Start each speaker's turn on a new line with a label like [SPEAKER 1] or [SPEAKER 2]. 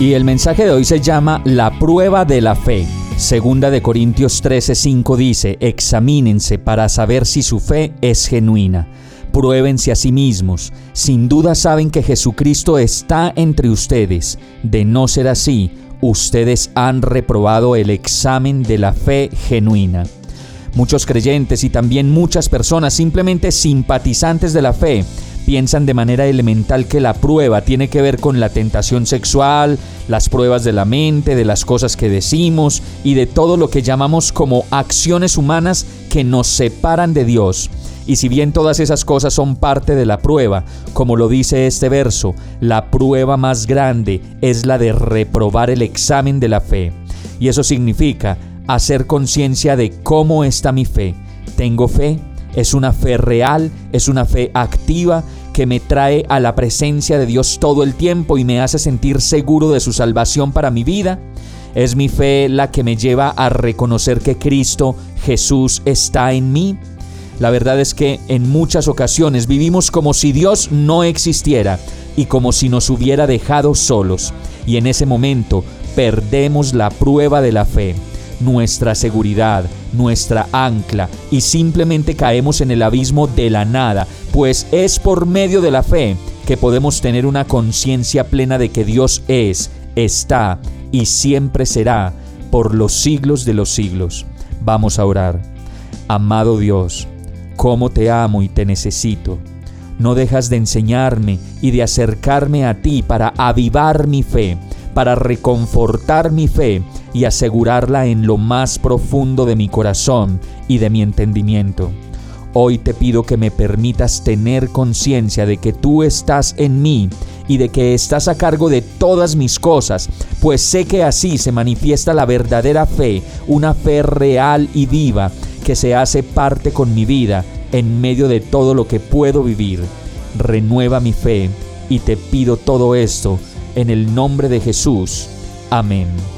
[SPEAKER 1] Y el mensaje de hoy se llama La prueba de la fe. Segunda de Corintios 13:5 dice, examínense para saber si su fe es genuina pruébense a sí mismos. Sin duda saben que Jesucristo está entre ustedes. De no ser así, ustedes han reprobado el examen de la fe genuina. Muchos creyentes y también muchas personas simplemente simpatizantes de la fe piensan de manera elemental que la prueba tiene que ver con la tentación sexual, las pruebas de la mente, de las cosas que decimos y de todo lo que llamamos como acciones humanas que nos separan de Dios. Y si bien todas esas cosas son parte de la prueba, como lo dice este verso, la prueba más grande es la de reprobar el examen de la fe. Y eso significa hacer conciencia de cómo está mi fe. ¿Tengo fe? ¿Es una fe real? ¿Es una fe activa? que me trae a la presencia de Dios todo el tiempo y me hace sentir seguro de su salvación para mi vida? ¿Es mi fe la que me lleva a reconocer que Cristo Jesús está en mí? La verdad es que en muchas ocasiones vivimos como si Dios no existiera y como si nos hubiera dejado solos. Y en ese momento perdemos la prueba de la fe, nuestra seguridad, nuestra ancla y simplemente caemos en el abismo de la nada, pues es por medio de la fe que podemos tener una conciencia plena de que Dios es, está y siempre será por los siglos de los siglos. Vamos a orar. Amado Dios, cómo te amo y te necesito. No dejas de enseñarme y de acercarme a ti para avivar mi fe, para reconfortar mi fe y asegurarla en lo más profundo de mi corazón y de mi entendimiento. Hoy te pido que me permitas tener conciencia de que tú estás en mí y de que estás a cargo de todas mis cosas, pues sé que así se manifiesta la verdadera fe, una fe real y viva que se hace parte con mi vida en medio de todo lo que puedo vivir. Renueva mi fe y te pido todo esto en el nombre de Jesús. Amén.